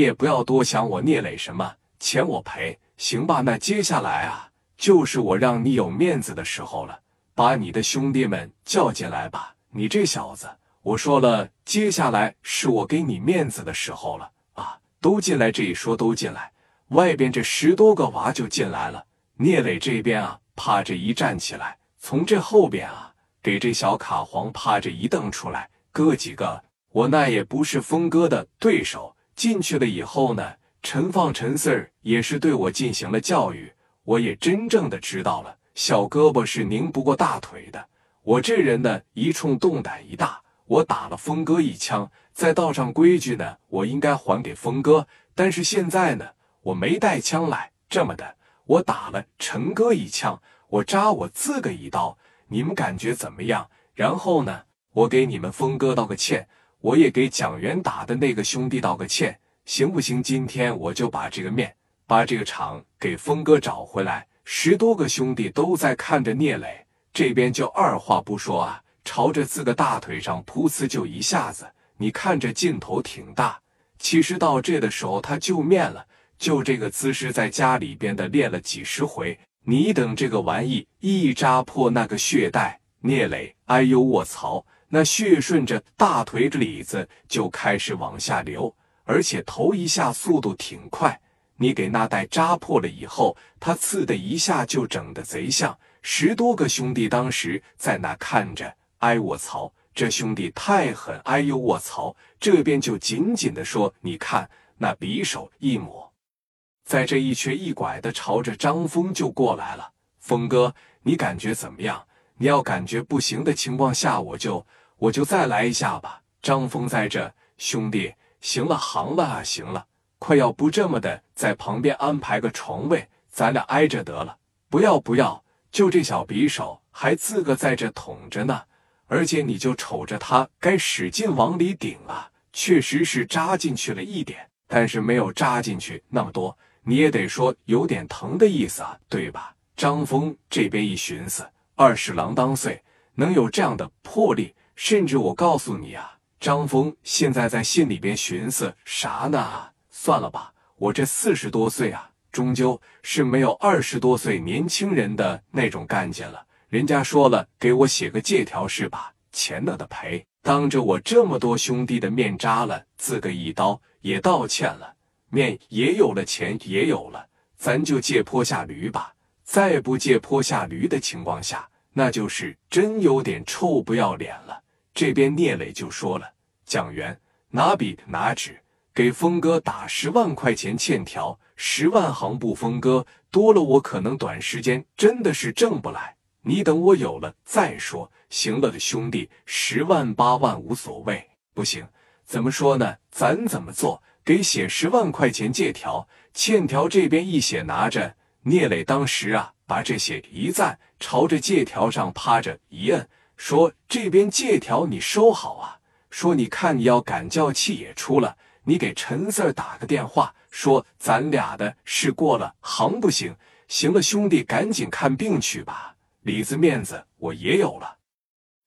也不要多想我聂磊什么钱我赔，行吧？那接下来啊，就是我让你有面子的时候了，把你的兄弟们叫进来吧。你这小子，我说了，接下来是我给你面子的时候了啊！都进来，这一说都进来，外边这十多个娃就进来了。聂磊这边啊，趴着一站起来，从这后边啊，给这小卡皇趴着一瞪出来。哥几个，我那也不是峰哥的对手。进去了以后呢，陈放陈四儿也是对我进行了教育，我也真正的知道了，小胳膊是拧不过大腿的。我这人呢，一冲动胆一大，我打了峰哥一枪，再道上规矩呢，我应该还给峰哥。但是现在呢，我没带枪来，这么的，我打了陈哥一枪，我扎我自个一刀，你们感觉怎么样？然后呢，我给你们峰哥道个歉，我也给蒋元打的那个兄弟道个歉，行不行？今天我就把这个面，把这个场给峰哥找回来。十多个兄弟都在看着聂磊。这边就二话不说啊，朝着自个大腿上噗呲就一下子。你看这劲头挺大。其实到这的时候他就面了，就这个姿势在家里边的练了几十回。你等这个玩意一扎破那个血带，聂磊，哎呦卧槽！那血顺着大腿里子就开始往下流，而且头一下速度挺快。你给那带扎破了以后，他刺的一下就整的贼像。十多个兄弟当时在那看着，哎我操，这兄弟太狠！哎呦我操！这边就紧紧的说：“你看那匕首一抹，在这一瘸一拐的朝着张峰就过来了。峰哥，你感觉怎么样？你要感觉不行的情况下，我就我就再来一下吧。”张峰在这，兄弟，行了，行了啊，行了，快要不这么的，在旁边安排个床位，咱俩挨着得了。不要不要。就这小匕首还自个在这捅着呢，而且你就瞅着他该使劲往里顶啊，确实是扎进去了一点，但是没有扎进去那么多，你也得说有点疼的意思啊，对吧？张峰这边一寻思，二十郎当岁，能有这样的魄力，甚至我告诉你啊，张峰现在在心里边寻思啥呢？算了吧，我这四十多岁啊。终究是没有二十多岁年轻人的那种干劲了。人家说了，给我写个借条是吧？钱的的赔，当着我这么多兄弟的面扎了自个一刀，也道歉了，面也有了，钱也有了，咱就借坡下驴吧。再不借坡下驴的情况下，那就是真有点臭不要脸了。这边聂磊就说了：“蒋元，拿笔拿纸，给峰哥打十万块钱欠条。”十万行不峰哥多了，我可能短时间真的是挣不来。你等我有了再说。行了的兄弟，十万八万无所谓。不行，怎么说呢？咱怎么做？给写十万块钱借条，欠条这边一写拿着。聂磊当时啊，把这写一赞，朝着借条上趴着一摁，说：“这边借条你收好啊。说你看你要赶叫气也出了。”你给陈四儿打个电话，说咱俩的事过了，行不行？行了，兄弟，赶紧看病去吧。里子面子我也有了，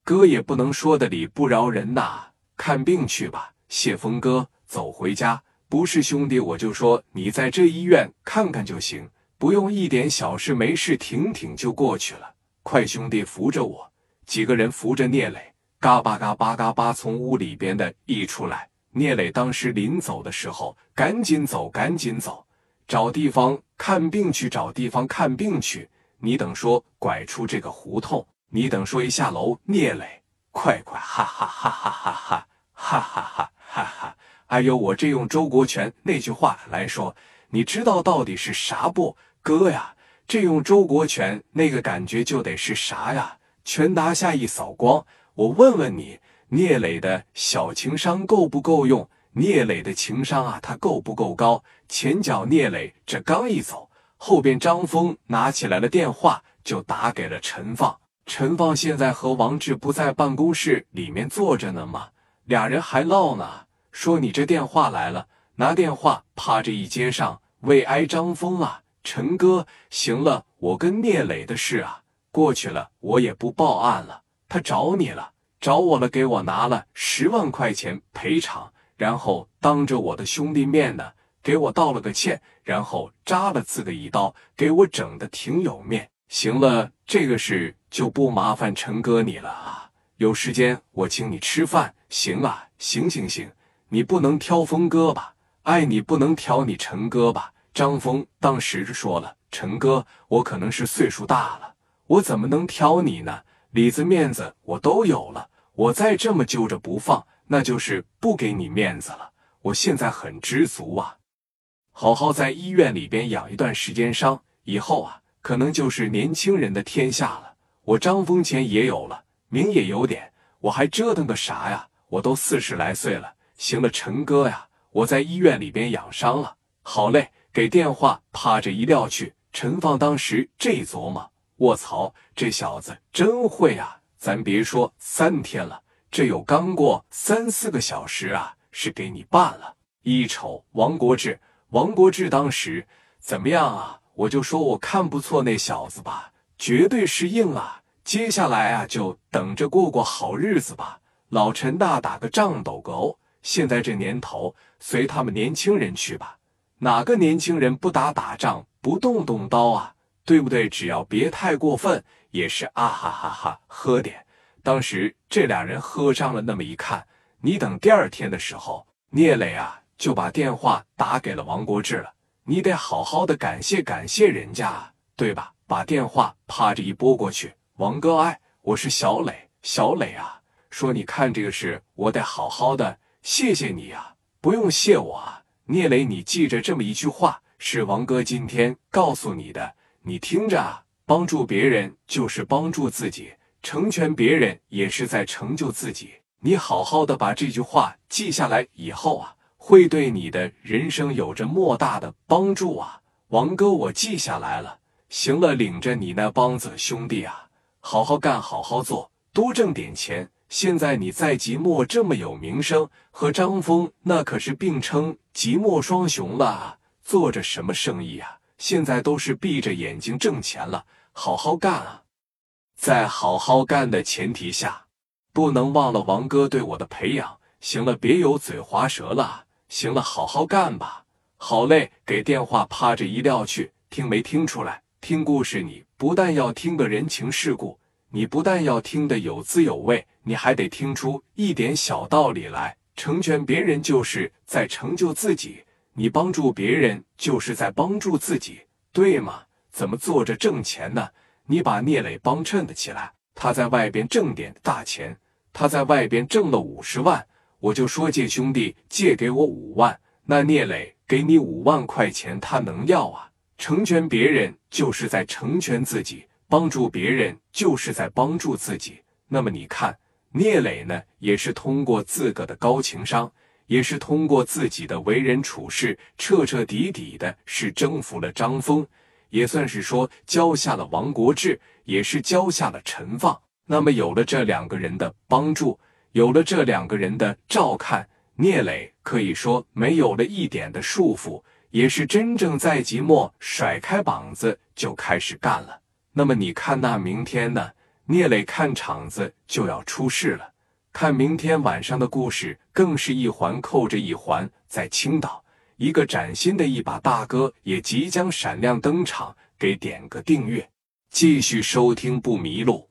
哥也不能说的理不饶人呐。看病去吧，谢峰哥，走回家。不是兄弟，我就说你在这医院看看就行，不用一点小事没事，挺挺就过去了。快，兄弟扶着我。几个人扶着聂磊，嘎巴嘎巴嘎巴从屋里边的溢出来。聂磊当时临走的时候，赶紧走，赶紧走，找地方看病去，找地方看病去。你等说拐出这个胡同，你等说一下楼，聂磊，快快，哈哈哈哈哈哈，哈哈哈哈哈！哎呦，我这用周国权那句话来说，你知道到底是啥不？哥呀，这用周国权那个感觉就得是啥呀？拳拿下一扫光，我问问你。聂磊的小情商够不够用？聂磊的情商啊，他够不够高？前脚聂磊这刚一走，后边张峰拿起来了电话，就打给了陈放。陈放现在和王志不在办公室里面坐着呢吗？俩人还唠呢，说你这电话来了，拿电话趴着一接上，为挨张峰啊，陈哥，行了，我跟聂磊的事啊过去了，我也不报案了，他找你了。找我了，给我拿了十万块钱赔偿，然后当着我的兄弟面呢，给我道了个歉，然后扎了自个一刀，给我整的挺有面。行了，这个事就不麻烦陈哥你了啊。有时间我请你吃饭，行啊？行行行，你不能挑峰哥吧？哎，你不能挑你陈哥吧？张峰当时就说了：“陈哥，我可能是岁数大了，我怎么能挑你呢？里子面子我都有了，我再这么揪着不放，那就是不给你面子了。我现在很知足啊，好好在医院里边养一段时间伤，以后啊。”可能就是年轻人的天下了。我张峰钱也有了，名也有点，我还折腾个啥呀？我都四十来岁了。行了，陈哥呀，我在医院里边养伤了。好嘞，给电话，趴着一撂去。陈放当时这一琢磨，卧槽，这小子真会啊！咱别说三天了，这有刚过三四个小时啊，是给你办了。一瞅王国志，王国志当时怎么样啊？我就说我看不错那小子吧，绝对是硬啊！接下来啊，就等着过过好日子吧。老陈大打个仗斗个殴，现在这年头，随他们年轻人去吧。哪个年轻人不打打仗，不动动刀啊？对不对？只要别太过分，也是啊哈哈哈！喝点。当时这俩人喝上了，那么一看，你等第二天的时候，聂磊啊就把电话打给了王国志了。你得好好的感谢感谢人家，对吧？把电话啪着一拨过去，王哥，哎，我是小磊，小磊啊，说你看这个事，我得好好的谢谢你啊，不用谢我啊，聂磊，你记着这么一句话，是王哥今天告诉你的，你听着啊，帮助别人就是帮助自己，成全别人也是在成就自己，你好好的把这句话记下来以后啊。会对你的人生有着莫大的帮助啊，王哥，我记下来了。行了，领着你那帮子兄弟啊，好好干，好好做，多挣点钱。现在你在即墨这么有名声，和张峰那可是并称即墨双雄了。做着什么生意啊？现在都是闭着眼睛挣钱了，好好干啊！在好好干的前提下，不能忘了王哥对我的培养。行了，别有嘴滑舌了。行了，好好干吧。好嘞，给电话趴着一撂去，听没听出来？听故事，你不但要听个人情世故，你不但要听得有滋有味，你还得听出一点小道理来。成全别人就是在成就自己，你帮助别人就是在帮助自己，对吗？怎么坐着挣钱呢？你把聂磊帮衬的起来，他在外边挣点大钱，他在外边挣了五十万。我就说借兄弟借给我五万，那聂磊给你五万块钱，他能要啊？成全别人就是在成全自己，帮助别人就是在帮助自己。那么你看，聂磊呢，也是通过自个的高情商，也是通过自己的为人处事，彻彻底底的是征服了张峰，也算是说交下了王国志，也是交下了陈放。那么有了这两个人的帮助。有了这两个人的照看，聂磊可以说没有了一点的束缚，也是真正在即墨甩开膀子就开始干了。那么你看，那明天呢？聂磊看场子就要出事了，看明天晚上的故事更是一环扣着一环。在青岛，一个崭新的一把大哥也即将闪亮登场，给点个订阅，继续收听不迷路。